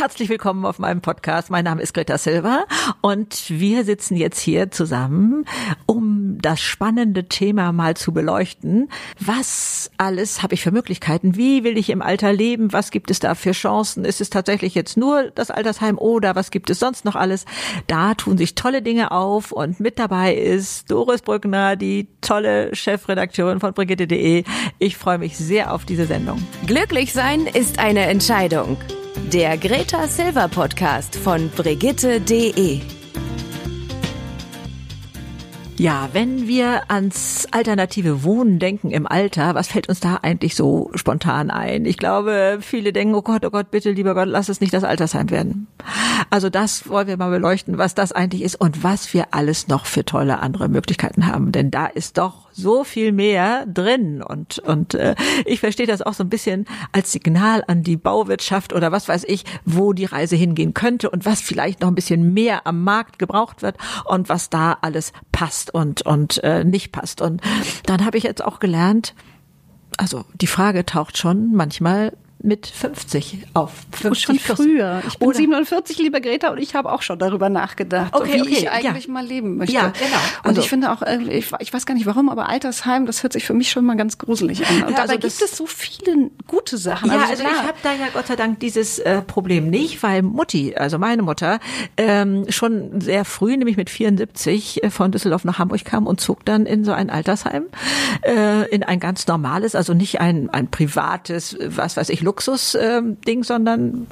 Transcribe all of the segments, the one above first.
Herzlich willkommen auf meinem Podcast. Mein Name ist Greta Silva und wir sitzen jetzt hier zusammen, um das spannende Thema mal zu beleuchten. Was alles habe ich für Möglichkeiten? Wie will ich im Alter leben? Was gibt es da für Chancen? Ist es tatsächlich jetzt nur das Altersheim oder was gibt es sonst noch alles? Da tun sich tolle Dinge auf und mit dabei ist Doris Brückner, die tolle Chefredakteurin von Brigitte.de. Ich freue mich sehr auf diese Sendung. Glücklich sein ist eine Entscheidung. Der Greta Silver Podcast von Brigitte.de. Ja, wenn wir ans alternative Wohnen denken im Alter, was fällt uns da eigentlich so spontan ein? Ich glaube, viele denken, oh Gott, oh Gott, bitte, lieber Gott, lass es nicht das Altersheim werden. Also das wollen wir mal beleuchten, was das eigentlich ist und was wir alles noch für tolle andere Möglichkeiten haben. Denn da ist doch so viel mehr drin. Und und äh, ich verstehe das auch so ein bisschen als Signal an die Bauwirtschaft oder was weiß ich, wo die Reise hingehen könnte und was vielleicht noch ein bisschen mehr am Markt gebraucht wird und was da alles passt und und äh, nicht passt. Und dann habe ich jetzt auch gelernt, also die Frage taucht schon manchmal mit 50 auf. 50, schon früher. Ich bin Oder 47, liebe Greta, und ich habe auch schon darüber nachgedacht, okay, wie okay, ich eigentlich ja. mal leben möchte. Ja, genau. Und also, ich finde auch, äh, ich, ich, weiß gar nicht warum, aber Altersheim, das hört sich für mich schon mal ganz gruselig an. Und ja, dabei also gibt es so viele gute Sachen. Ja, also, also ich habe da ja Gott sei Dank dieses äh, Problem nicht, weil Mutti, also meine Mutter, ähm, schon sehr früh, nämlich mit 74, äh, von Düsseldorf nach Hamburg kam und zog dann in so ein Altersheim, äh, in ein ganz normales, also nicht ein, ein privates, was weiß ich, Luxus-Ding, ähm, sondern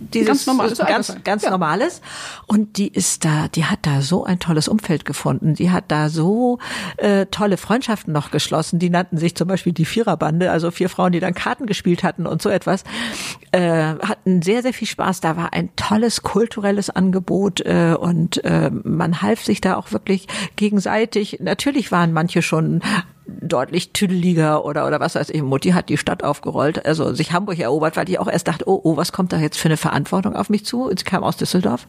dieses ganz normales, ganz, ganz ja. normales. Und die ist da, die hat da so ein tolles Umfeld gefunden. Die hat da so äh, tolle Freundschaften noch geschlossen. Die nannten sich zum Beispiel die Viererbande, also vier Frauen, die dann Karten gespielt hatten und so etwas. Äh, hatten sehr, sehr viel Spaß. Da war ein tolles kulturelles Angebot äh, und äh, man half sich da auch wirklich gegenseitig. Natürlich waren manche schon deutlich tüdeliger oder oder was weiß ich. Mutti hat die Stadt aufgerollt, also sich Hamburg erobert, weil ich auch erst dachte, oh, oh, was kommt da jetzt für eine Verantwortung auf mich zu? Sie kam aus Düsseldorf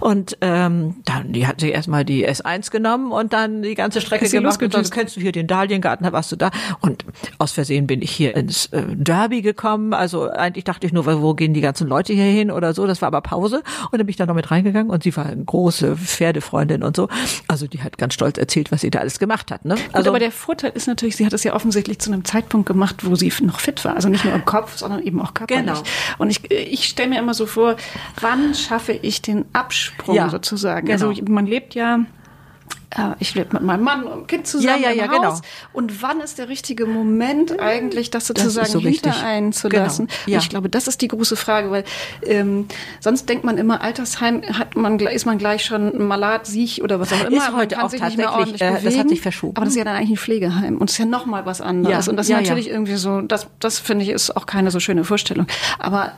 und ähm, dann die hat sich erstmal die S1 genommen und dann die ganze Strecke gemacht. Und dann kennst du hier den Dahliengarten, da warst du da und aus Versehen bin ich hier ins äh, Derby gekommen. Also eigentlich dachte ich nur, wo gehen die ganzen Leute hier hin oder so. Das war aber Pause und dann bin ich da noch mit reingegangen und sie war eine große Pferdefreundin und so. Also die hat ganz stolz erzählt, was sie da alles gemacht hat. Ne? Also Gut, aber der Vorteil ist natürlich, sie hat es ja offensichtlich zu einem Zeitpunkt gemacht, wo sie noch fit war. Also nicht nur im Kopf, sondern eben auch körperlich. Genau. Und ich, ich stelle mir immer so vor, wann schaffe ich den Absprung ja, sozusagen? Also genau. Also man lebt ja ich lebe mit meinem Mann und Kind zusammen ja, ja, ja, im Haus. Genau. Und wann ist der richtige Moment eigentlich, das sozusagen so hinter einen zu lassen? Genau. Ja. Ich glaube, das ist die große Frage, weil ähm, sonst denkt man immer, Altersheim hat man ist man gleich schon malat, siech oder was auch immer. Ist heute auch tatsächlich, äh, das hat sich verschoben. Aber das ist ja dann eigentlich ein Pflegeheim und es ist ja noch mal was anderes. Ja. Und das ist natürlich irgendwie so, das, das finde ich ist auch keine so schöne Vorstellung. Aber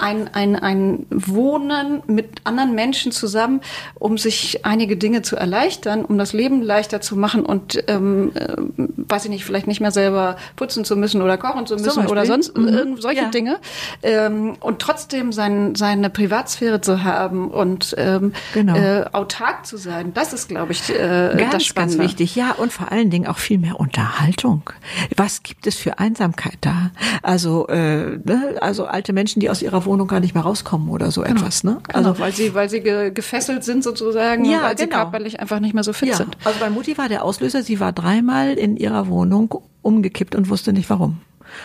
ein, ein, ein Wohnen mit anderen Menschen zusammen, um sich einige Dinge zu erleichtern, um das Leben leichter zu machen und ähm, äh, weiß ich nicht, vielleicht nicht mehr selber putzen zu müssen oder kochen zu müssen oder sonst mhm. solche ja. Dinge ähm, und trotzdem sein, seine Privatsphäre zu haben und ähm, genau. äh, autark zu sein. Das ist, glaube ich, äh, ganz, das Spannende. Ganz wichtig, ja und vor allen Dingen auch viel mehr Unterhaltung. Was gibt es für Einsamkeit da? Also äh, ne? also alte Menschen, die aus ihrer Wohnung gar nicht mehr rauskommen oder so genau. etwas. Ne? Genau, also weil sie weil sie ge gefesselt sind sozusagen, ja, weil genau. sie körperlich einfach nicht mehr so fit ja, sind. Also bei Mutti war der Auslöser, sie war dreimal in ihrer Wohnung umgekippt und wusste nicht warum.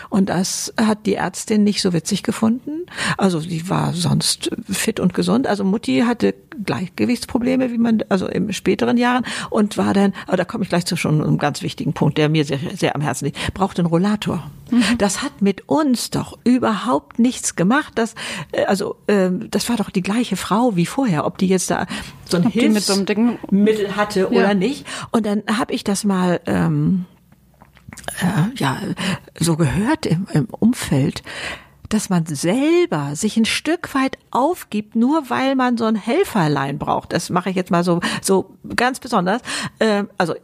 Und das hat die Ärztin nicht so witzig gefunden. Also sie war sonst fit und gesund. Also Mutti hatte Gleichgewichtsprobleme, wie man, also im späteren Jahren und war dann, aber da komme ich gleich zu schon einem ganz wichtigen Punkt, der mir sehr, sehr am Herzen liegt, braucht einen Rollator. Mhm. Das hat mit uns doch überhaupt nichts gemacht. Das, äh, also, äh, das war doch die gleiche Frau wie vorher, ob die jetzt da so ein Hilfsmittel so hatte ja. oder nicht. Und dann habe ich das mal, ähm, äh, ja, so gehört im, im Umfeld dass man selber sich ein Stück weit aufgibt, nur weil man so ein Helferlein braucht. Das mache ich jetzt mal so, so ganz besonders. Äh, also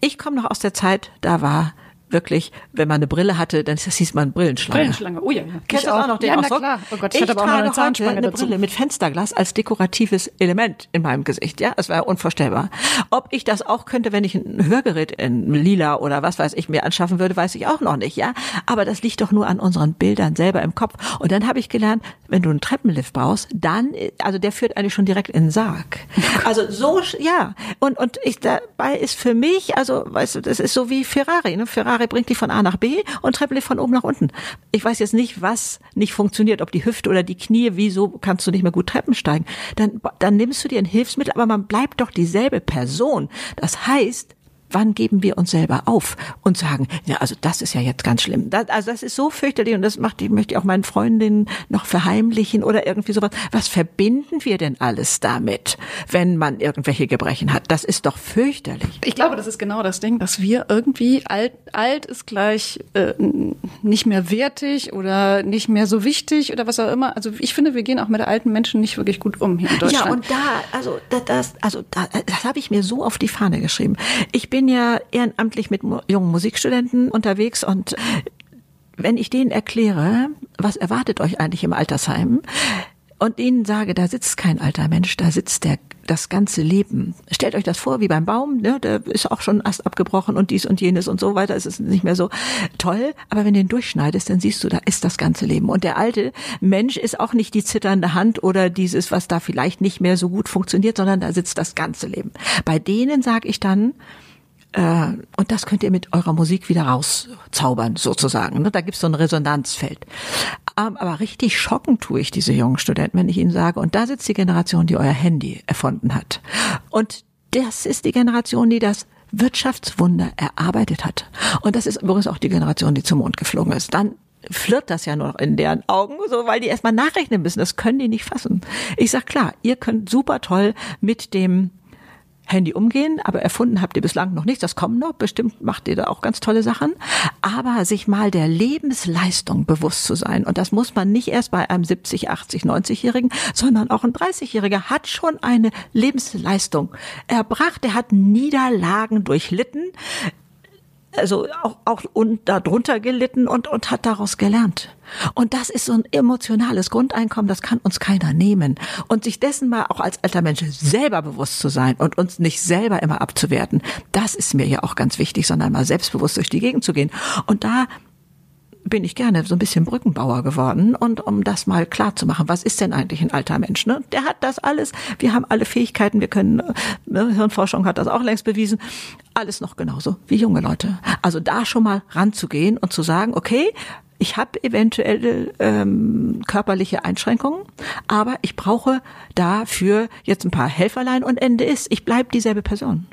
ich komme noch aus der Zeit, da war wirklich, wenn man eine Brille hatte, dann das hieß man Brillenschlange. Brillenschlange, oh ja. ja. Kennst du auch noch den ja, Ausdruck? klar. Oh Gott, ich, ich hatte aber auch noch eine Zahnspange eine dazu. Brille mit Fensterglas als dekoratives Element in meinem Gesicht. Ja, es war unvorstellbar. Ob ich das auch könnte, wenn ich ein Hörgerät in lila oder was weiß ich mir anschaffen würde, weiß ich auch noch nicht. Ja, aber das liegt doch nur an unseren Bildern selber im Kopf. Und dann habe ich gelernt, wenn du einen Treppenlift baust, dann, also der führt eigentlich schon direkt in den Sarg. Also so, ja. Und und ich dabei ist für mich, also weißt du, das ist so wie Ferrari. Ne? Ferrari bringt dich von A nach B und Treppenlift von oben nach unten. Ich weiß jetzt nicht, was nicht funktioniert, ob die Hüfte oder die Knie, wieso kannst du nicht mehr gut Treppen steigen? Dann, dann nimmst du dir ein Hilfsmittel, aber man bleibt doch dieselbe Person. Das heißt, wann geben wir uns selber auf und sagen, ja, also das ist ja jetzt ganz schlimm. Das, also das ist so fürchterlich und das macht, ich möchte ich auch meinen Freundinnen noch verheimlichen oder irgendwie sowas. Was verbinden wir denn alles damit, wenn man irgendwelche Gebrechen hat? Das ist doch fürchterlich. Ich glaube, das ist genau das Ding, dass wir irgendwie alt, alt ist gleich äh, nicht mehr wertig oder nicht mehr so wichtig oder was auch immer. Also ich finde, wir gehen auch mit alten Menschen nicht wirklich gut um hier in Deutschland. Ja, und da, also das, also da, das habe ich mir so auf die Fahne geschrieben. Ich bin ja ehrenamtlich mit jungen Musikstudenten unterwegs und wenn ich denen erkläre, was erwartet euch eigentlich im Altersheim, und ihnen sage, da sitzt kein alter Mensch, da sitzt der das ganze Leben. Stellt euch das vor, wie beim Baum, ne? der ist auch schon Ast abgebrochen und dies und jenes und so weiter. Es ist nicht mehr so toll, aber wenn du ihn durchschneidest, dann siehst du, da ist das ganze Leben. Und der alte Mensch ist auch nicht die zitternde Hand oder dieses, was da vielleicht nicht mehr so gut funktioniert, sondern da sitzt das ganze Leben. Bei denen sage ich dann, äh, und das könnt ihr mit eurer Musik wieder rauszaubern, sozusagen. Ne? Da gibt's so ein Resonanzfeld. Ähm, aber richtig schocken tue ich diese jungen Studenten, wenn ich ihnen sage, und da sitzt die Generation, die euer Handy erfunden hat. Und das ist die Generation, die das Wirtschaftswunder erarbeitet hat. Und das ist übrigens auch die Generation, die zum Mond geflogen ist. Dann flirt das ja noch in deren Augen, so weil die erstmal nachrechnen müssen. Das können die nicht fassen. Ich sag klar, ihr könnt super toll mit dem Handy umgehen, aber erfunden habt ihr bislang noch nichts. Das kommt noch. Bestimmt macht ihr da auch ganz tolle Sachen. Aber sich mal der Lebensleistung bewusst zu sein. Und das muss man nicht erst bei einem 70, 80, 90-Jährigen, sondern auch ein 30-Jähriger hat schon eine Lebensleistung erbracht. Er hat Niederlagen durchlitten also auch, auch und darunter gelitten und, und hat daraus gelernt. Und das ist so ein emotionales Grundeinkommen, das kann uns keiner nehmen. Und sich dessen mal auch als alter Mensch selber bewusst zu sein und uns nicht selber immer abzuwerten, das ist mir ja auch ganz wichtig, sondern mal selbstbewusst durch die Gegend zu gehen. Und da bin ich gerne so ein bisschen Brückenbauer geworden und um das mal klar zu machen, was ist denn eigentlich ein alter Mensch? Ne? Der hat das alles, wir haben alle Fähigkeiten, wir können, ne, Hirnforschung hat das auch längst bewiesen, alles noch genauso wie junge Leute. Also da schon mal ranzugehen und zu sagen, okay, ich habe eventuell ähm, körperliche Einschränkungen, aber ich brauche dafür jetzt ein paar Helferlein und Ende ist, ich bleib dieselbe Person.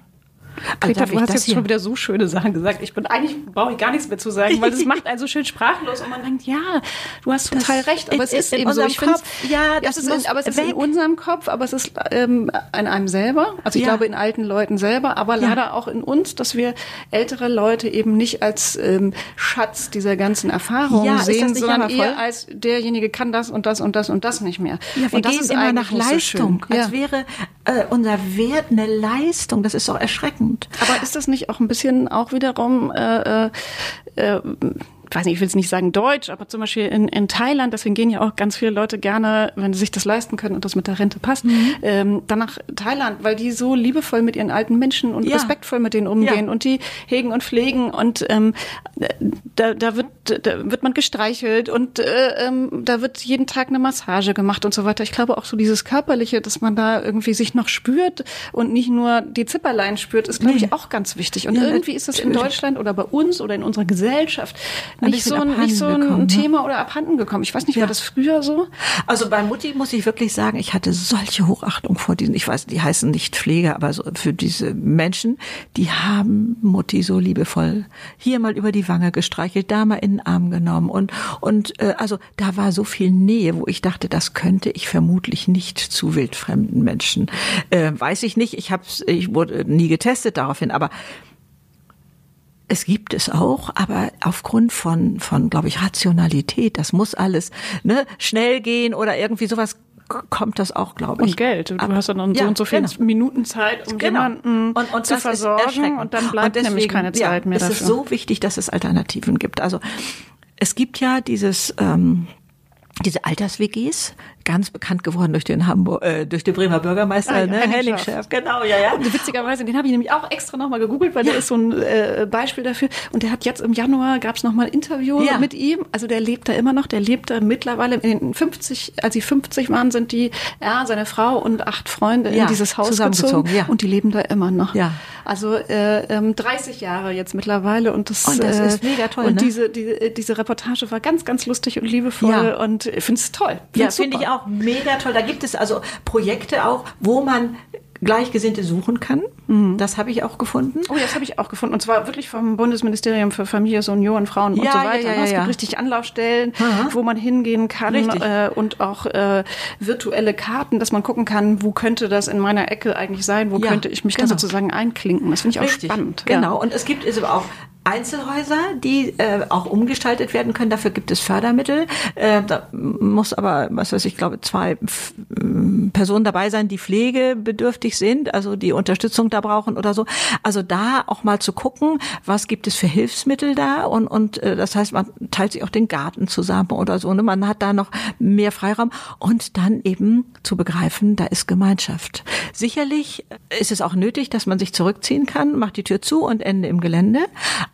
Peter, also du hast jetzt hier? schon wieder so schöne Sachen gesagt. Ich bin eigentlich brauche ich gar nichts mehr zu sagen, weil das macht einen so schön sprachlos und man denkt, ja, du hast total das recht, aber es ist, ist eben so. Ich finde, ja, das ist, in, aber es ist weg. in unserem Kopf, aber es ist ähm, in einem selber. Also ich ja. glaube in alten Leuten selber, aber ja. leider auch in uns, dass wir ältere Leute eben nicht als ähm, Schatz dieser ganzen Erfahrungen ja, sehen, sondern eher als derjenige kann das und das und das und das nicht mehr. Ja, wir und gehen immer nach Leistung, so als wäre äh, unser Wert eine Leistung. Das ist doch erschreckend. Aber ist das nicht auch ein bisschen auch wiederum äh, äh, äh weiß nicht, ich will es nicht sagen deutsch, aber zum Beispiel in, in Thailand, deswegen gehen ja auch ganz viele Leute gerne, wenn sie sich das leisten können und das mit der Rente passt, mhm. ähm, dann nach Thailand, weil die so liebevoll mit ihren alten Menschen und ja. respektvoll mit denen umgehen ja. und die hegen und pflegen und ähm, da, da, wird, da wird man gestreichelt und äh, ähm, da wird jeden Tag eine Massage gemacht und so weiter. Ich glaube auch so dieses Körperliche, dass man da irgendwie sich noch spürt und nicht nur die Zipperlein spürt, ist, glaube ich, auch ganz wichtig. Und ja, irgendwie ist das in Deutschland oder bei uns oder in unserer Gesellschaft nicht so, ein, nicht so ein gekommen, ne? Thema oder abhanden gekommen. Ich weiß nicht, ja. war das früher so? Also bei Mutti muss ich wirklich sagen, ich hatte solche Hochachtung vor diesen, ich weiß, die heißen nicht Pfleger, aber so für diese Menschen, die haben Mutti so liebevoll hier mal über die Wange gestreichelt, da mal in den Arm genommen und und äh, also da war so viel Nähe, wo ich dachte, das könnte ich vermutlich nicht zu wildfremden Menschen. Äh, weiß ich nicht, ich habe ich wurde nie getestet daraufhin, aber es gibt es auch, aber aufgrund von, von, glaube ich, Rationalität, das muss alles ne, schnell gehen oder irgendwie sowas kommt das auch, glaube ich. Und Geld. Du ab. hast dann ja, so und so viele genau. Minuten Zeit, um genau. jemanden und, und zu versorgen und dann bleibt und deswegen, nämlich keine Zeit ja, mehr dafür. Es ist so wichtig, dass es Alternativen gibt. Also es gibt ja dieses ähm, diese Alters-WGs, ganz bekannt geworden durch den Hamburg, äh, durch den Bremer Bürgermeister, ah, ja, ne? Henning Schärf. Genau, ja, ja. Und witzigerweise, den habe ich nämlich auch extra nochmal gegoogelt, weil ja. der ist so ein äh, Beispiel dafür. Und der hat jetzt im Januar gab es nochmal ein Interview ja. mit ihm. Also der lebt da immer noch. Der lebt da mittlerweile in den 50, als sie 50 waren, sind die, er, seine Frau und acht Freunde in dieses Haus gezogen. Ja. Und die leben da immer noch. Ja. Also äh, ähm, 30 Jahre jetzt mittlerweile und das, und das äh, ist mega toll. Und ne? diese, die, diese Reportage war ganz, ganz lustig und liebevoll ja. Und ich finde es toll. Find's ja, finde ich auch mega toll. Da gibt es also Projekte auch, wo man Gleichgesinnte suchen kann. Mhm. Das habe ich auch gefunden. Oh, das habe ich auch gefunden. Und zwar wirklich vom Bundesministerium für Familie, Union, Frauen ja, und so weiter. Ja, ja, ja, es gibt richtig Anlaufstellen, Aha. wo man hingehen kann äh, und auch äh, virtuelle Karten, dass man gucken kann, wo könnte das in meiner Ecke eigentlich sein, wo könnte ich mich genau. da sozusagen einklinken. Das finde ich auch richtig. spannend. Genau. Und es gibt es aber auch Einzelhäuser, die äh, auch umgestaltet werden können. Dafür gibt es Fördermittel. Äh, da muss aber, was weiß ich, glaube zwei F Personen dabei sein, die pflegebedürftig sind, also die Unterstützung da brauchen oder so. Also da auch mal zu gucken, was gibt es für Hilfsmittel da und und äh, das heißt, man teilt sich auch den Garten zusammen oder so. Ne? Man hat da noch mehr Freiraum und dann eben zu begreifen, da ist Gemeinschaft. Sicherlich ist es auch nötig, dass man sich zurückziehen kann, macht die Tür zu und Ende im Gelände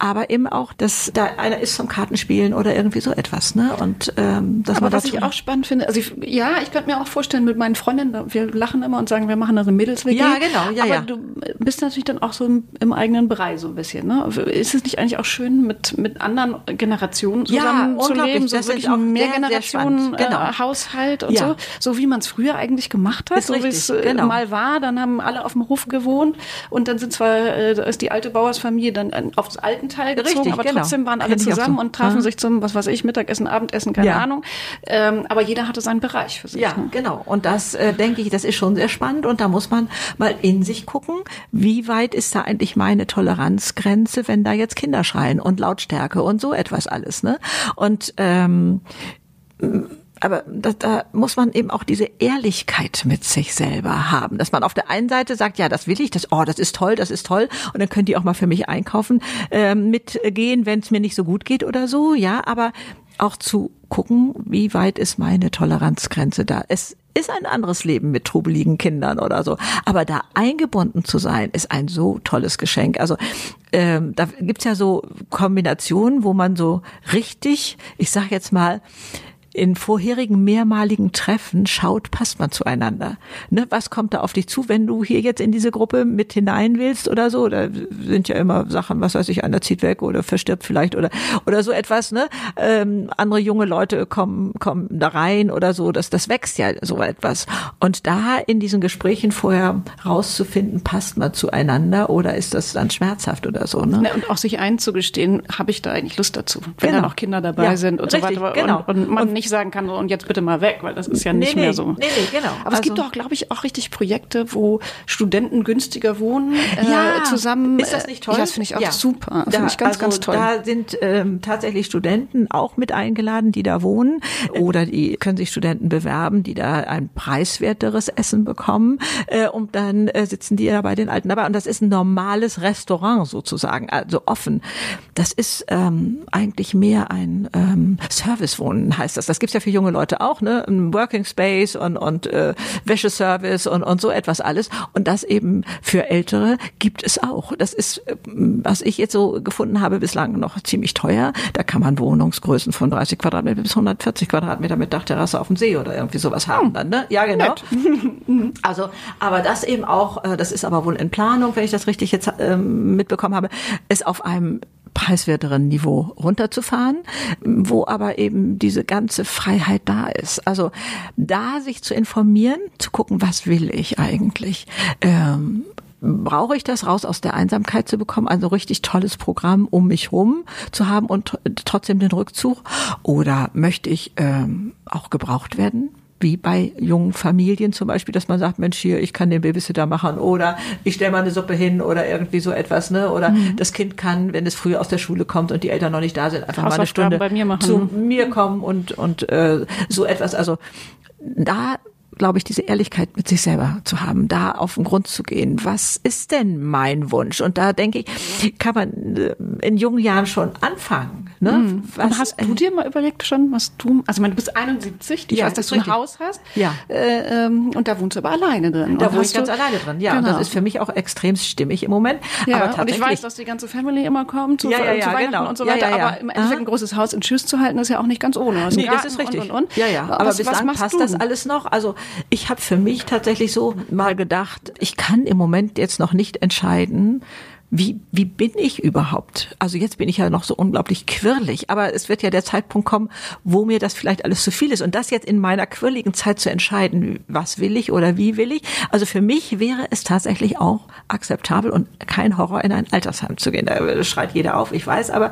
aber eben auch, dass da einer ist zum Kartenspielen oder irgendwie so etwas. Ne? Und ähm, dass aber man was ich auch spannend finde, also ich, ja, ich könnte mir auch vorstellen mit meinen Freundinnen, wir lachen immer und sagen, wir machen eine mädels -WG, Ja, genau, ja, aber ja. du bist natürlich dann auch so im, im, eigenen Bereich so ein bisschen. Ne? Ist es nicht eigentlich auch schön, mit mit anderen Generationen zusammen ja, zu leben, so wirklich auch mehr Generationen genau. äh, Haushalt und ja. so, so wie man es früher eigentlich gemacht hat, ist so wie es äh, genau. mal war. Dann haben alle auf dem Hof gewohnt und dann sind zwar äh, ist die alte Bauersfamilie dann aufs alten Teil gezogen, Richtig, aber genau. trotzdem waren alle zusammen so. und trafen ja. sich zum, was weiß ich, Mittagessen, Abendessen, keine ja. Ahnung. Ähm, aber jeder hatte seinen Bereich für sich. Ja, ne? genau. Und das äh, denke ich, das ist schon sehr spannend und da muss man mal in sich gucken, wie weit ist da eigentlich meine Toleranzgrenze, wenn da jetzt Kinder schreien und Lautstärke und so etwas alles. Ne? Und ähm, aber da, da muss man eben auch diese Ehrlichkeit mit sich selber haben, dass man auf der einen Seite sagt, ja, das will ich, das, oh, das ist toll, das ist toll, und dann könnt ihr auch mal für mich einkaufen, äh, mitgehen, wenn es mir nicht so gut geht oder so, ja, aber auch zu gucken, wie weit ist meine Toleranzgrenze da. Es ist ein anderes Leben mit trubeligen Kindern oder so. Aber da eingebunden zu sein, ist ein so tolles Geschenk. Also ähm, da gibt's ja so Kombinationen, wo man so richtig, ich sag jetzt mal, in vorherigen mehrmaligen Treffen schaut, passt man zueinander. Ne, was kommt da auf dich zu, wenn du hier jetzt in diese Gruppe mit hinein willst oder so? Da sind ja immer Sachen, was weiß ich, einer zieht weg oder verstirbt vielleicht oder oder so etwas. Ne, ähm, andere junge Leute kommen kommen da rein oder so. Das das wächst ja so etwas. Und da in diesen Gesprächen vorher rauszufinden, passt man zueinander oder ist das dann schmerzhaft oder so? Ne? und auch sich einzugestehen, habe ich da eigentlich Lust dazu, wenn genau. da noch Kinder dabei ja, sind und richtig, so weiter. Genau. Und, und man und nicht sagen kann, so, und jetzt bitte mal weg, weil das ist ja nicht nee, mehr so. Nee, nee, genau. Aber also, es gibt doch, glaube ich, auch richtig Projekte, wo Studenten günstiger wohnen, äh, ja, zusammen. Ist das nicht toll? Ja, das finde ich auch ja. super. Das finde ich ganz, also, ganz toll. Da sind ähm, tatsächlich Studenten auch mit eingeladen, die da wohnen. Oder die können sich Studenten bewerben, die da ein preiswerteres Essen bekommen. Äh, und dann äh, sitzen die da bei den Alten dabei. Und das ist ein normales Restaurant sozusagen, also offen. Das ist ähm, eigentlich mehr ein ähm, Servicewohnen, heißt das das gibt's ja für junge Leute auch, ne? Ein Working Space und, und äh, Wäscheservice und, und so etwas alles. Und das eben für Ältere gibt es auch. Das ist, äh, was ich jetzt so gefunden habe, bislang noch ziemlich teuer. Da kann man Wohnungsgrößen von 30 Quadratmeter bis 140 Quadratmeter mit Dachterrasse auf dem See oder irgendwie sowas haben hm. dann, ne? Ja, genau. also, aber das eben auch, äh, das ist aber wohl in Planung, wenn ich das richtig jetzt ähm, mitbekommen habe, ist auf einem preiswerteren Niveau runterzufahren, wo aber eben diese ganze Freiheit da ist. Also da sich zu informieren, zu gucken, was will ich eigentlich. Ähm, brauche ich das raus aus der Einsamkeit zu bekommen, also richtig tolles Programm um mich rum zu haben und trotzdem den Rückzug? Oder möchte ich ähm, auch gebraucht werden? Wie bei jungen Familien zum Beispiel, dass man sagt, Mensch, hier, ich kann den Babysitter machen oder ich stelle mal eine Suppe hin oder irgendwie so etwas, ne? Oder mhm. das Kind kann, wenn es früh aus der Schule kommt und die Eltern noch nicht da sind, einfach mal eine Stunde mir zu mir kommen und und äh, so etwas. Also da glaube ich, diese Ehrlichkeit mit sich selber zu haben, da auf den Grund zu gehen. Was ist denn mein Wunsch? Und da denke ich, kann man äh, in jungen Jahren schon anfangen. Ne? Mhm. Was, hast du dir mal überlegt schon, was du, also du bist 71, ich ja, weiß, dass du ein Haus hast. Ja. Äh, ähm, und da wohnst du aber alleine drin. Da wohne ich ganz alleine drin, ja. Genau. Und das ist für mich auch extrem stimmig im Moment. Ja, aber tatsächlich, und ich weiß, dass die ganze Family immer kommt zu, ja, ja, ja, zu Weihnachten genau. und so weiter. Ja, ja, ja. Aber im Endeffekt ein großes Haus in Tschüss zu halten, ist ja auch nicht ganz ohne. Nee, das ist richtig. Und, und, und. Ja, ja. Aber was, bislang was passt du? das alles noch. Also ich habe für mich tatsächlich so mal gedacht, ich kann im Moment jetzt noch nicht entscheiden, wie, wie bin ich überhaupt? Also jetzt bin ich ja noch so unglaublich quirlig, aber es wird ja der Zeitpunkt kommen, wo mir das vielleicht alles zu viel ist. Und das jetzt in meiner quirligen Zeit zu entscheiden, was will ich oder wie will ich. Also für mich wäre es tatsächlich auch akzeptabel und kein Horror in ein Altersheim zu gehen. Da schreit jeder auf, ich weiß, aber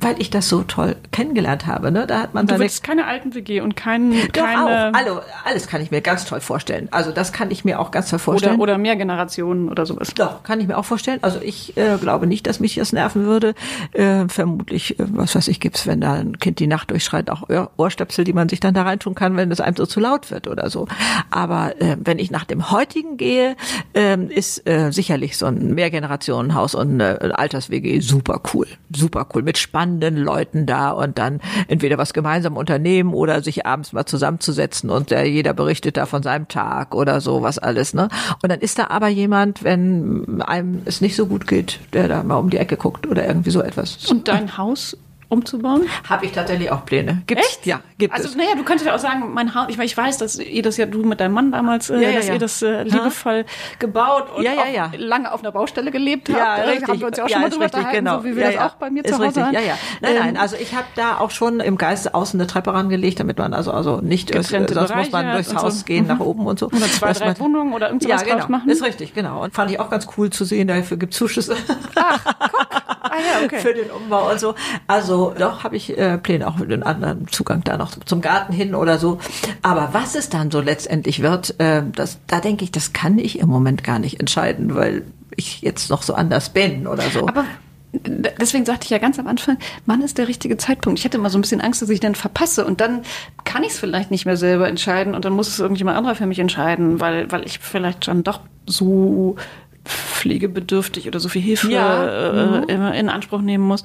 weil ich das so toll kennengelernt habe, ne, da hat man Du willst keine alten WG und kein, Doch keine... Auch. Also, alles kann ich mir ganz toll vorstellen. Also das kann ich mir auch ganz toll vorstellen. Oder, oder mehr Generationen oder sowas. Doch, kann ich mir auch vorstellen. Also ich äh, glaube nicht, dass mich das nerven würde. Äh, vermutlich, äh, was weiß ich, gibt's, wenn da ein Kind die Nacht durchschreit, auch Ohrstöpsel, die man sich dann da reintun kann, wenn es einem so zu laut wird oder so. Aber äh, wenn ich nach dem heutigen gehe, äh, ist äh, sicherlich so ein Mehrgenerationenhaus und eine Alters-WG super cool. Super cool. Mit spannenden Leuten da und dann entweder was gemeinsam unternehmen oder sich abends mal zusammenzusetzen und äh, jeder berichtet da von seinem Tag oder so, was alles, ne? Und dann ist da aber jemand, wenn einem es nicht so gut geht, der da mal um die Ecke guckt oder irgendwie so etwas. Und dein Haus umzubauen? Habe ich tatsächlich auch Pläne. Gibt's? Echt? Ja, gibt also, es. naja, du könntest ja auch sagen, mein Haus, ich, ich weiß, dass ihr das ja, du mit deinem Mann damals, äh, ja, dass ja. ihr das äh, liebevoll gebaut und ja, ja, lange auf einer Baustelle gelebt habt. Ja, richtig. Haben wir uns ja auch schon mal drüber richtig, genau. so wie wir das auch bei mir ist zu Hause richtig. haben. Ja, ja. Nein, nein, ähm, also ich habe da auch schon im Geiste außen eine Treppe rangelegt, damit man also also nicht, äh, sonst Bereiche muss man durchs Haus so. gehen, mhm. nach oben und so. Oder zwei, drei Wohnungen oder irgendwas ja, genau. machen. Ist richtig, genau. Und fand ich auch ganz cool zu sehen, dafür gibt Zuschüsse. Ach, guck. Ah, ja, okay. Für den Umbau und so. Also doch habe ich äh, Pläne auch mit einem anderen Zugang da noch zum Garten hin oder so. Aber was es dann so letztendlich wird, äh, das, da denke ich, das kann ich im Moment gar nicht entscheiden, weil ich jetzt noch so anders bin oder so. Aber deswegen sagte ich ja ganz am Anfang, wann ist der richtige Zeitpunkt? Ich hätte immer so ein bisschen Angst, dass ich dann verpasse und dann kann ich es vielleicht nicht mehr selber entscheiden und dann muss es irgendjemand anderer für mich entscheiden, weil, weil ich vielleicht dann doch so pflegebedürftig oder so viel Hilfe Ja. äh, Mhm. in Anspruch nehmen muss.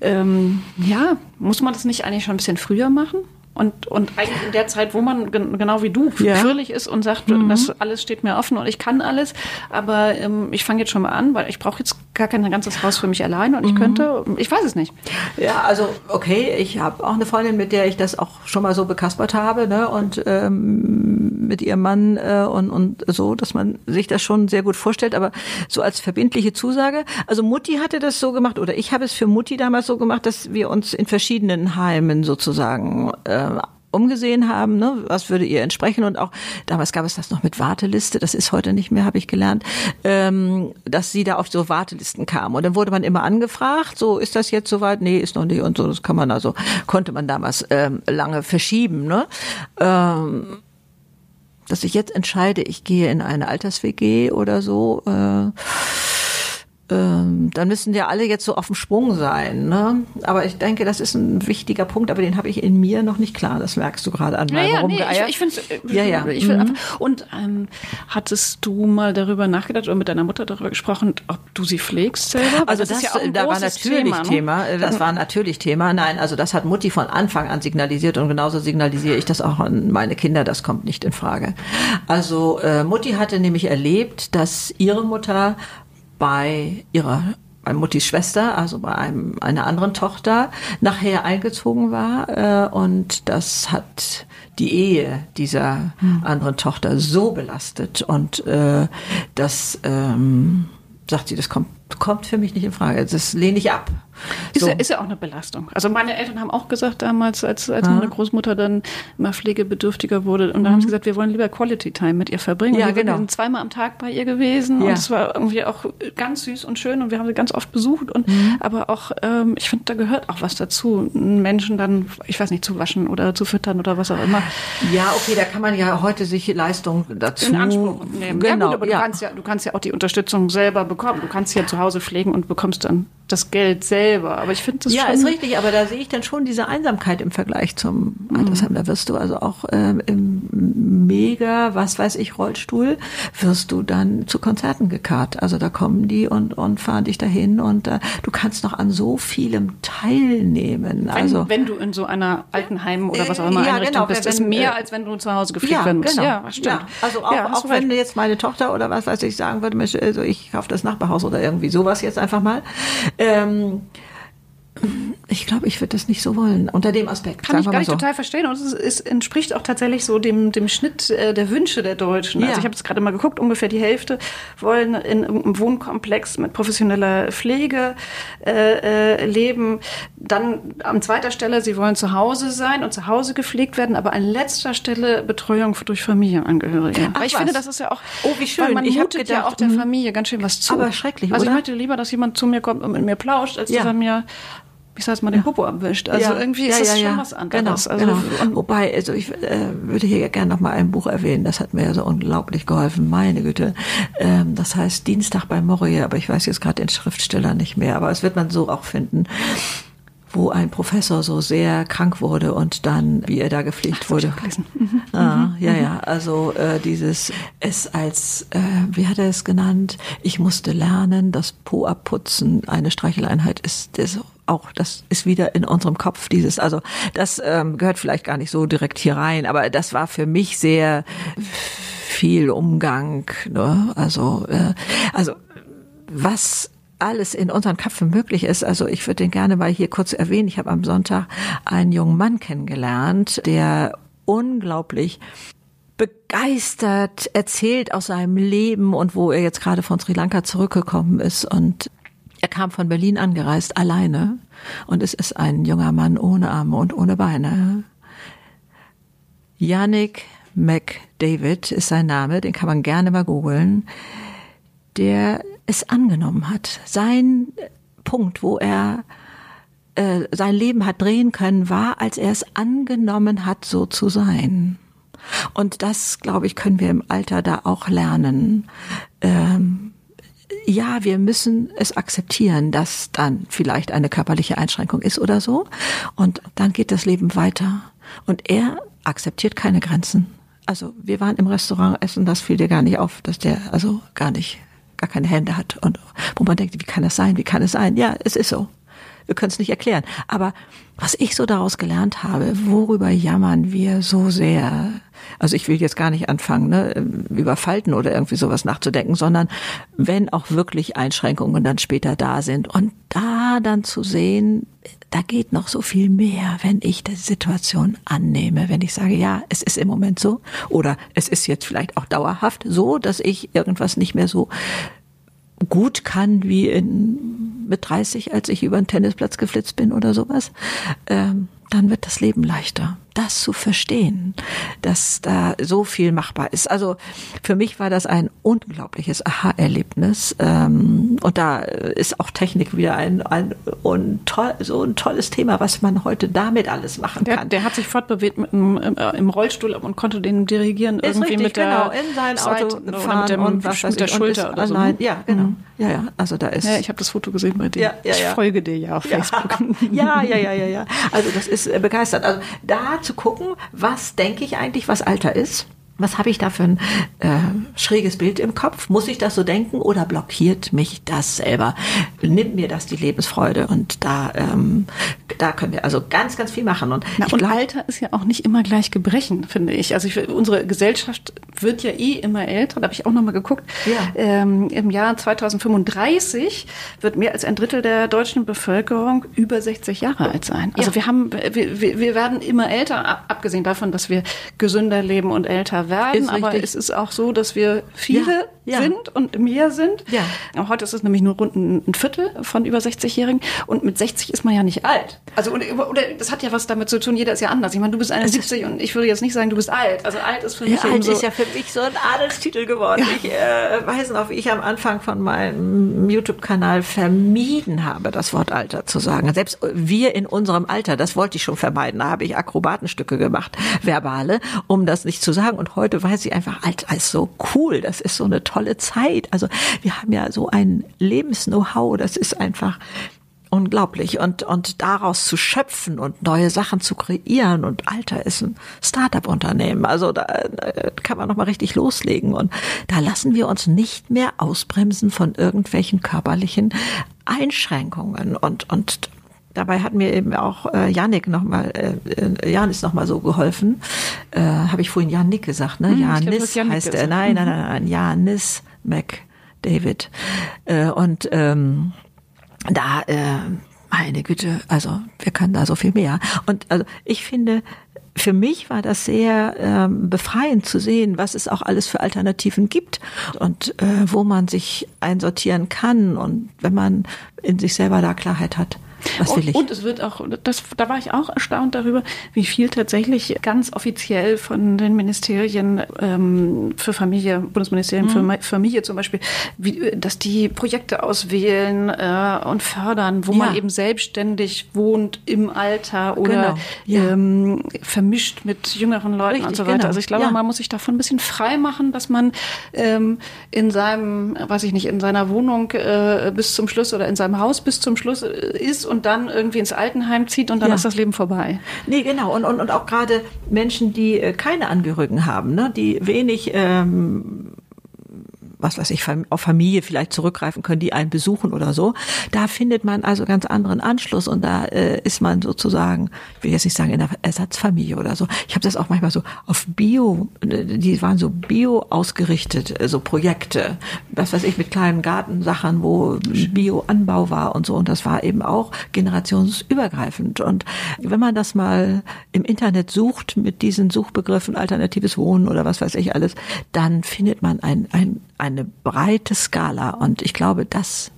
Ähm, ja, muss man das nicht eigentlich schon ein bisschen früher machen? Und, und eigentlich in der Zeit, wo man gen genau wie du Ja. quirlig ist und sagt, das alles steht mir offen und ich kann alles, aber ähm, ich fange jetzt schon mal an, weil ich brauche jetzt gar kein ganzes Haus für mich alleine und ich könnte, ich weiß es nicht. Ja, also okay, ich habe auch eine Freundin, mit der ich das auch schon mal so bekaspert habe, ne? Und ähm, mit ihrem Mann äh, und, und so, dass man sich das schon sehr gut vorstellt, aber so als verbindliche Zusage. Also Mutti hatte das so gemacht, oder ich habe es für Mutti damals so gemacht, dass wir uns in verschiedenen Heimen sozusagen äh, umgesehen haben, ne? was würde ihr entsprechen und auch damals gab es das noch mit Warteliste, das ist heute nicht mehr, habe ich gelernt, ähm, dass sie da auf so Wartelisten kam und dann wurde man immer angefragt, so ist das jetzt soweit? Nee, ist noch nicht und so, das kann man also konnte man damals ähm, lange verschieben, ne? Ähm, dass ich jetzt entscheide, ich gehe in eine Alters-WG oder so, äh, ähm, dann müssen ja alle jetzt so auf dem Sprung sein. Ne? Aber ich denke, das ist ein wichtiger Punkt, aber den habe ich in mir noch nicht klar. Das merkst du gerade an meinem Ja, ja, nee, ich, ich finde Ja, ja. Ich find Mhm. einfach, und ähm, hattest du mal darüber nachgedacht oder mit deiner Mutter darüber gesprochen, ob du sie pflegst selber? Also das, ist ja auch ein da war natürlich Thema. Thema, ne? das war natürlich Thema. Nein, also das hat Mutti von Anfang an signalisiert und genauso signalisiere ich das auch an meine Kinder. Das kommt nicht in Frage. Also äh, Mutti hatte nämlich erlebt, dass ihre Mutter bei ihrer bei Muttis Schwester, also bei einem, einer anderen Tochter, nachher eingezogen war. Äh, und das hat die Ehe dieser anderen Tochter so belastet. Und äh, das, ähm, sagt sie, das kommt, kommt für mich nicht in Frage. Das lehne ich ab. Ist, So. ja, ist ja auch eine Belastung. Also meine Eltern haben auch gesagt damals, als, als Ja. meine Großmutter dann immer pflegebedürftiger wurde, und dann haben sie gesagt, wir wollen lieber Quality Time mit ihr verbringen. Mhm. Ja, und wir genau. sind zweimal am Tag bei ihr gewesen Ja. und es war irgendwie auch ganz süß und schön und wir haben sie ganz oft besucht und Mhm. aber auch, ähm, ich finde, da gehört auch was dazu, einen Menschen dann, ich weiß nicht, zu waschen oder zu füttern oder was auch immer. Ja, okay, da kann man ja heute sich Leistung dazu in Anspruch nehmen. Genau, ja, gut, aber Du, kannst ja, du kannst ja auch die Unterstützung selber bekommen. Du kannst ja zu Hause pflegen und bekommst dann das Geld selber selber. Aber ich finde das ja, schon... Ja, ist richtig, aber da sehe ich dann schon diese Einsamkeit im Vergleich zum Altersheim. Mhm. Da wirst du also auch ähm, im mega, was weiß ich, Rollstuhl, wirst du dann zu Konzerten gekarrt. Also da kommen die und, und fahren dich dahin und äh, du kannst noch an so vielem teilnehmen. Wenn, also wenn du in so einer Altenheim oder was auch immer ja, Einrichtung genau, bist, ist mehr, äh, als wenn du zu Hause gepflegt ja, werden musst. Genau. Ja, stimmt. Ja, also auch, ja, auch wenn jetzt meine Tochter oder was weiß ich sagen würde, also ich kaufe das Nachbarhaus oder irgendwie sowas jetzt einfach mal. Ähm, ich glaube, ich würde das nicht so wollen, unter dem Aspekt. Kann ich gar nicht so. total verstehen. Und es, es, entspricht auch tatsächlich so dem, dem Schnitt äh, der Wünsche der Deutschen. Ja. Also ich habe es gerade mal geguckt, ungefähr die Hälfte wollen in einem Wohnkomplex mit professioneller Pflege äh, äh, leben. Dann an zweiter Stelle, sie wollen zu Hause sein und zu Hause gepflegt werden, aber an letzter Stelle Betreuung durch Familienangehörige. Ach, ich was? finde, das ist ja auch, oh, wie schön. man ich mutet gedacht, ja auch der mhm. Familie ganz schön was zu. Aber schrecklich, Also oder? ich möchte lieber, dass jemand zu mir kommt und mit mir plauscht, als ja. dass er mir ich sag mal, den Popo abwischt. Also ja. irgendwie ist ja, das ja, schon was anderes. Genau, also, genau. Wobei, also ich äh, würde hier gerne noch mal ein Buch erwähnen, das hat mir ja so unglaublich geholfen, meine Güte. Ähm, das heißt Dienstag bei Moria, aber ich weiß jetzt gerade den Schriftsteller nicht mehr, aber es wird man so auch finden wo ein Professor so sehr krank wurde und dann, wie er da gepflegt Ach, wurde. Mhm. Ah, mhm. ja, ja, also äh, dieses es als, äh, wie hat er es genannt? Ich musste lernen, dass Po abputzen eine Streicheleinheit ist. ist auch, das ist wieder in unserem Kopf dieses, also das ähm, gehört vielleicht gar nicht so direkt hier rein, aber das war für mich sehr viel Umgang. Ne? Also, äh, also was alles in unseren Köpfen möglich ist. Also ich würde den gerne mal hier kurz erwähnen. Ich habe am Sonntag einen jungen Mann kennengelernt, der unglaublich begeistert erzählt aus seinem Leben und wo er jetzt gerade von Sri Lanka zurückgekommen ist und kam von Berlin angereist, alleine. Und es ist ein junger Mann ohne Arme und ohne Beine. Yannick McDavid ist sein Name, den kann man gerne mal googeln. Der es angenommen hat. Sein Punkt, wo er äh, sein Leben hat drehen können, war, als er es angenommen hat, so zu sein. Und das, glaube ich, können wir im Alter da auch lernen. Ähm, ja, wir müssen es akzeptieren, dass dann vielleicht eine körperliche Einschränkung ist oder so. Und dann geht das Leben weiter. Und er akzeptiert keine Grenzen. Also wir waren im Restaurant essen, das fiel dir gar nicht auf, dass der also gar nicht, gar keine Hände hat. Und wo man denkt, wie kann das sein? Wie kann es sein? Ja, es ist so. Wir können es nicht erklären. Aber was ich so daraus gelernt habe, worüber jammern wir so sehr? Also ich will jetzt gar nicht anfangen, ne, über Falten oder irgendwie sowas nachzudenken, sondern wenn auch wirklich Einschränkungen dann später da sind und da dann zu sehen, da geht noch so viel mehr, wenn ich die Situation annehme, wenn ich sage, ja, es ist im Moment so oder es ist jetzt vielleicht auch dauerhaft so, dass ich irgendwas nicht mehr so gut kann wie in, mit 30, als ich über den Tennisplatz geflitzt bin oder sowas, ähm, dann wird das Leben leichter das zu verstehen, dass da so viel machbar ist. Also für mich war das ein unglaubliches Aha-Erlebnis. Ähm, und da ist auch Technik wieder ein, ein und toll, so ein tolles Thema, was man heute damit alles machen kann. Der hat sich fortbewegt mit einem, äh, im Rollstuhl und konnte den dirigieren ist irgendwie richtig, mit der genau, in sein Auto Seite, fahren mit, dem, und was mit der Schulter oder allein. so. Ja, genau. Mhm. Ja, ja. Also da ist. Ja, ich habe das Foto gesehen bei dir. Ja, ja, ich folge dir ja auf Facebook. Ja, ja, ja, ja, ja. Also das ist äh, begeistert. Also da zu gucken, was denke ich eigentlich, was Alter ist? Was habe ich da für ein äh, schräges Bild im Kopf? Muss ich das so denken oder blockiert mich das selber? Nimmt mir das die Lebensfreude? Und da, ähm, da können wir also ganz, ganz viel machen. Und, Na, und glaub, Alter ist ja auch nicht immer gleich Gebrechen, finde ich. Also ich, unsere Gesellschaft wird ja eh immer älter. Da habe ich auch noch mal geguckt. Ja. Ähm, Im Jahr 2035 wird mehr als ein Drittel der deutschen Bevölkerung über 60 Jahre alt sein. Also ja. wir haben, wir, wir werden immer älter, abgesehen davon, dass wir gesünder leben und älter werden. aber es ist auch so, dass wir viele ja, ja. sind und mehr sind. Ja. Heute ist es nämlich nur rund ein Viertel von über 60-Jährigen. Und mit 60 ist man ja nicht alt. Also, oder, oder das hat ja was damit zu tun, jeder ist ja anders. Ich meine, du bist 71 und ich würde jetzt nicht sagen, du bist alt. Also alt ist für mich ja, alt so ist ja für mich so ein Adelstitel geworden. Ich äh, weiß noch, wie ich am Anfang von meinem YouTube-Kanal vermieden habe, das Wort Alter zu sagen. Selbst wir in unserem Alter, das wollte ich schon vermeiden. Da habe ich Akrobatenstücke gemacht, verbale, um das nicht zu sagen. Und heute weiß ich einfach, Alter ist so cool. Das ist so eine tolle Zeit. Also wir haben ja so ein Lebens-Know-how. Das ist einfach unglaublich. Und, und daraus zu schöpfen und neue Sachen zu kreieren und Alter ist ein Start-up-Unternehmen. Also da kann man nochmal richtig loslegen. Und da lassen wir uns nicht mehr ausbremsen von irgendwelchen körperlichen Einschränkungen und, und Dabei hat mir eben auch äh, Janik nochmal, äh, Janis nochmal so geholfen. Äh, Habe ich vorhin Janik gesagt, ne? Hm, Janis glaub, heißt er. Nein, nein, nein, nein, Janis McDavid. Äh, und ähm, da, äh, meine Güte, also wir können da so viel mehr. Und also ich finde, für mich war das sehr ähm, befreiend zu sehen, was es auch alles für Alternativen gibt und äh, wo man sich einsortieren kann und wenn man in sich selber da Klarheit hat. Was will ich? Und, und es wird auch, das, da war ich auch erstaunt darüber, wie viel tatsächlich ganz offiziell von den Ministerien ähm, für Familie, Bundesministerium mhm. für Familie zum Beispiel, wie, dass die Projekte auswählen äh, und fördern, wo ja. man eben selbstständig wohnt im Alter oder genau. ja. ähm, vermischt mit jüngeren Leuten Richtig, und so weiter. Genau. Also ich glaube, ja. man muss sich davon ein bisschen frei machen, dass man ähm, in seinem, weiß ich nicht, in seiner Wohnung äh, bis zum Schluss oder in seinem Haus bis zum Schluss äh, ist und dann irgendwie ins Altenheim zieht und dann ja. ist das Leben vorbei. Nee, genau. Und, und, und auch gerade Menschen, die äh, keine Angehörigen haben, ne? die wenig ähm, was weiß ich, auf Familie vielleicht zurückgreifen können, die einen besuchen oder so. Da findet man also ganz anderen Anschluss und da äh, ist man sozusagen, ich will jetzt nicht sagen in der Ersatzfamilie oder so. Ich habe das auch manchmal so auf Bio, die waren so Bio ausgerichtet, äh, so Projekte, was weiß ich, mit kleinen Gartensachen, wo Bio-Anbau war und so. Und das war eben auch generationsübergreifend. Und wenn man das mal im Internet sucht mit diesen Suchbegriffen alternatives Wohnen oder was weiß ich alles, dann findet man ein, ein, eine breite Skala. Und ich glaube, das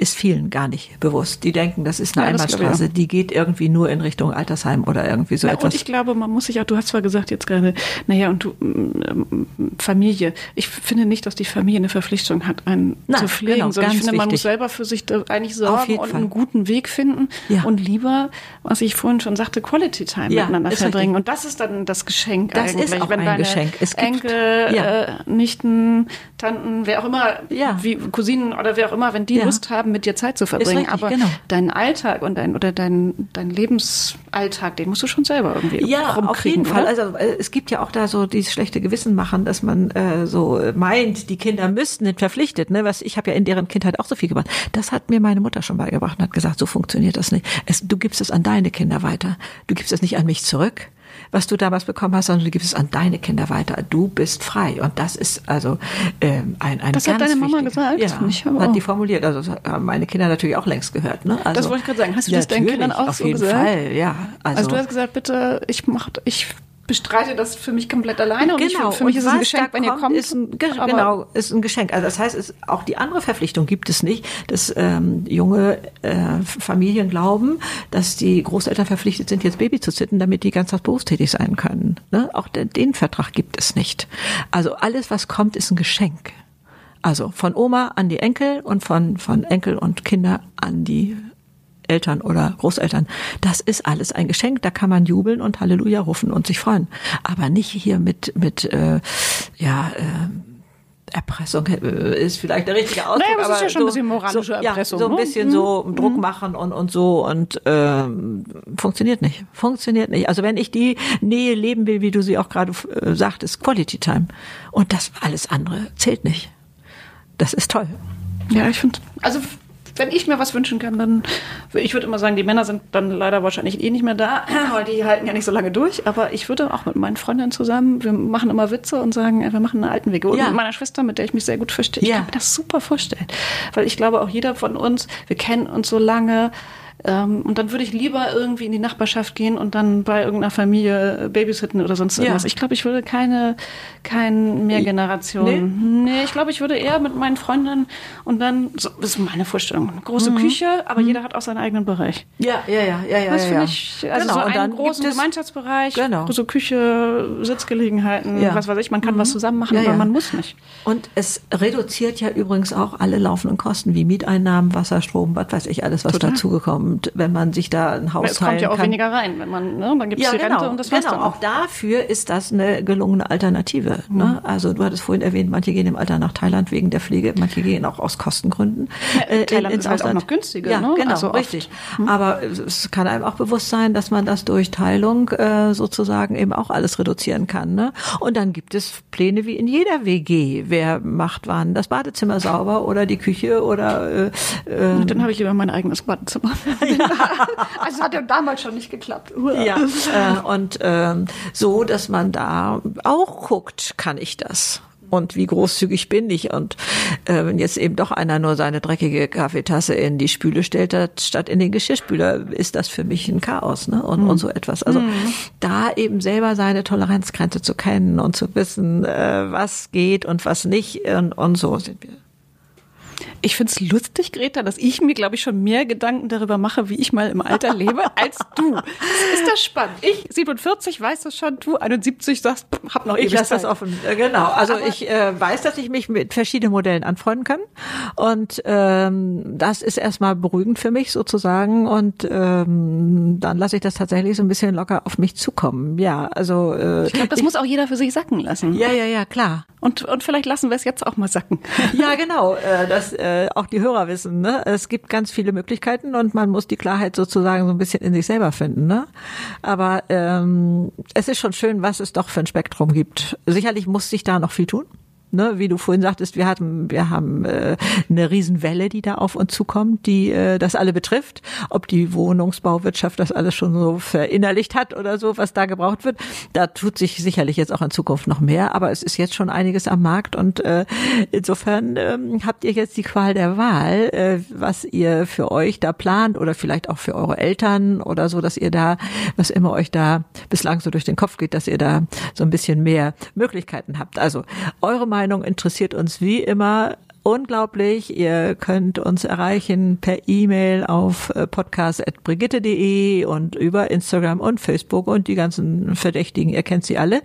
ist vielen gar nicht bewusst. Die denken, das ist eine ja, Einbahnstraße, die geht irgendwie nur in Richtung Altersheim oder irgendwie so ja, etwas. Und ich glaube, man muss sich auch, du hast zwar gesagt jetzt gerade, naja, und du, ähm, Familie. Ich finde nicht, dass die Familie eine Verpflichtung hat, einen Nein, zu pflegen, genau, sondern ich finde, man muss selber für sich eigentlich sorgen und Fall. einen guten Weg finden ja. und lieber, was ich vorhin schon sagte, Quality Time ja, miteinander verbringen. Richtig. Und das ist dann das Geschenk das eigentlich. Ist auch wenn ein Geschenk. Es gibt, Enkel, äh, Nichten, Tanten, wer auch immer, wie Cousinen oder wer auch immer, wenn die Lust haben, mit dir Zeit zu verbringen. Richtig, aber genau. deinen Alltag und dein oder dein, dein Lebensalltag, den musst du schon selber irgendwie Ja, auf jeden oder? Fall. Also äh, es gibt ja auch da so dieses schlechte Gewissen machen, dass man äh, so meint, die Kinder müssten nicht verpflichtet. Ne? Was ich habe ja in deren Kindheit auch so viel gemacht. Das hat mir meine Mutter schon beigebracht und hat gesagt, so funktioniert das nicht. Es, du gibst es an deine Kinder weiter. Du gibst es nicht an mich zurück was du damals bekommen hast, sondern du gibst es an deine Kinder weiter. Du bist frei. Und das ist also ähm, ein, ein Das ganz hat deine Mama gesagt? Ja, ich hat die formuliert. Also das haben meine Kinder natürlich auch längst gehört. Ne? Also, das wollte ich gerade sagen. Hast du das deinen Kindern auch auf so jeden gesagt? Fall, ja. Also, also du hast gesagt, bitte, ich mach, ich bestreite das für mich komplett alleine und genau. Ich, für mich und ist es ein Geschenk, wenn ihr kommt. Ist ein, genau, ist ein Geschenk. Also das heißt, es, auch die andere Verpflichtung gibt es nicht, dass ähm, junge äh, Familien glauben, dass die Großeltern verpflichtet sind, jetzt Baby zu zitten, damit die ganz berufstätig sein können. Ne? Auch den, den Vertrag gibt es nicht. Also alles, was kommt, ist ein Geschenk. Also von Oma an die Enkel und von, von Enkel und Kinder an die Eltern oder Großeltern. Das ist alles ein Geschenk, da kann man jubeln und Halleluja rufen und sich freuen. Aber nicht hier mit, mit äh, ja, äh, Erpressung äh, ist vielleicht der richtige Ausdruck. Naja, aber es ist ja schon so, ein bisschen moralische so, Erpressung. Ja, so ein ne? bisschen ne? so mhm. Druck machen und, und so und ähm, funktioniert nicht. Funktioniert nicht. Also wenn ich die Nähe leben will, wie du sie auch gerade äh, sagtest, Quality Time. Und das alles andere zählt nicht. Das ist toll. Ja, ich finde, also wenn ich mir was wünschen kann, dann, ich würde immer sagen, die Männer sind dann leider wahrscheinlich eh nicht mehr da, weil die halten ja nicht so lange durch. Aber ich würde auch mit meinen Freundinnen zusammen, wir machen immer Witze und sagen, wir machen einen alten Weg. Und ja. mit meiner Schwester, mit der ich mich sehr gut verstehe. Ich ja. kann mir das super vorstellen. Weil ich glaube, auch jeder von uns, wir kennen uns so lange, ähm, und dann würde ich lieber irgendwie in die Nachbarschaft gehen und dann bei irgendeiner Familie babysitten oder sonst irgendwas. Ja. Ich glaube, ich würde keine, kein Mehrgeneration. Nee. nee, ich glaube, ich würde eher mit meinen Freundinnen und dann, so, das ist meine Vorstellung, eine große mhm. Küche, aber mhm. jeder hat auch seinen eigenen Bereich. Ja, ja, ja, ja, ja. Das finde ich, also genau. so einen großen Gemeinschaftsbereich, genau. so Küche, Sitzgelegenheiten, was weiß ich, man kann mhm. was zusammen machen, aber man muss nicht. Und es reduziert ja übrigens auch alle laufenden Kosten wie Mieteinnahmen, Wasser, Strom, was weiß ich, alles, was dazugekommen bekommt, wenn man sich da ein Haus es teilen kommt ja auch kann. weniger rein, wenn man, ne, dann gibt es ja, die genau, Rente und das war's genau. dann Auch dafür ist das eine gelungene Alternative. Mhm. Ne? Also du hattest vorhin erwähnt, manche gehen im Alter nach Thailand wegen der Pflege, manche gehen auch aus Kostengründen. Äh, Thailand ist halt auch noch günstiger. Ja, ne? genau, also richtig. Hm. Aber es kann einem auch bewusst sein, dass man das durch Teilung äh, sozusagen eben auch alles reduzieren kann. Ne? Und dann gibt es Pläne wie in jeder WG. Wer macht wann das Badezimmer sauber oder die Küche oder äh, äh, dann habe ich lieber mein eigenes Badezimmer. Ja. also hat ja damals schon nicht geklappt. Ja. Äh, und ähm, so, dass man da auch guckt, kann ich das? und wie großzügig bin ich und äh, wenn jetzt eben doch einer nur seine dreckige Kaffeetasse in die Spüle stellt statt in den Geschirrspüler, ist das für mich ein Chaos ne? und, mhm. und so etwas. Also mhm. da eben selber seine Toleranzgrenze zu kennen und zu wissen, äh, was geht und was nicht und, und so sind wir. Ich finde es lustig, Greta, dass ich mir, glaube ich, schon mehr Gedanken darüber mache, wie ich mal im Alter lebe, als du. Ist das spannend? Ich, 47, weiß das schon, du, 71, sagst, hab noch Ich lasse das offen. Äh, genau. Also Aber ich äh, weiß, dass ich mich mit verschiedenen Modellen anfreunden kann. Und ähm, das ist erstmal beruhigend für mich sozusagen. Und ähm, dann lasse ich das tatsächlich so ein bisschen locker auf mich zukommen. Ja, also äh, ich glaube, das ich, muss auch jeder für sich sacken lassen. Ja, ja, ja, klar. Und, und vielleicht lassen wir es jetzt auch mal sacken. Ja, genau. Äh, das äh, auch die Hörer wissen. Ne? Es gibt ganz viele Möglichkeiten und man muss die Klarheit sozusagen so ein bisschen in sich selber finden. Ne? Aber ähm, es ist schon schön, was es doch für ein Spektrum gibt. Sicherlich muss sich da noch viel tun ne, wie du vorhin sagtest, wir hatten, wir haben äh, eine Riesenwelle, die da auf uns zukommt, die äh, das alle betrifft. Ob die Wohnungsbauwirtschaft das alles schon so verinnerlicht hat oder so, was da gebraucht wird, da tut sich sicherlich jetzt auch in Zukunft noch mehr. Aber es ist jetzt schon einiges am Markt und äh, insofern ähm, habt ihr jetzt die Qual der Wahl, äh, was ihr für euch da plant oder vielleicht auch für eure Eltern oder so, dass ihr da, was immer euch da bislang so durch den Kopf geht, dass ihr da so ein bisschen mehr Möglichkeiten habt. Also eure Meinung Meinung interessiert uns wie immer unglaublich. Ihr könnt uns erreichen per E-Mail auf äh, podcast.brigitte.de und über Instagram und Facebook und die ganzen Verdächtigen, ihr kennt sie alle.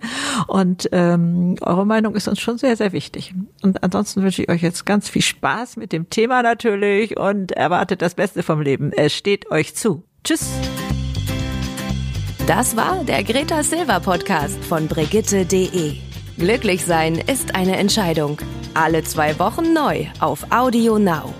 Und ähm, eure Meinung ist uns schon sehr, sehr wichtig. Und ansonsten wünsche ich euch jetzt ganz viel Spaß mit dem Thema natürlich und erwartet das Beste vom Leben. Es steht euch zu. Tschüss. Das war der Greta Silver Podcast von Brigitte.de. Glücklich sein ist eine Entscheidung. Alle zwei Wochen neu auf Audio Now.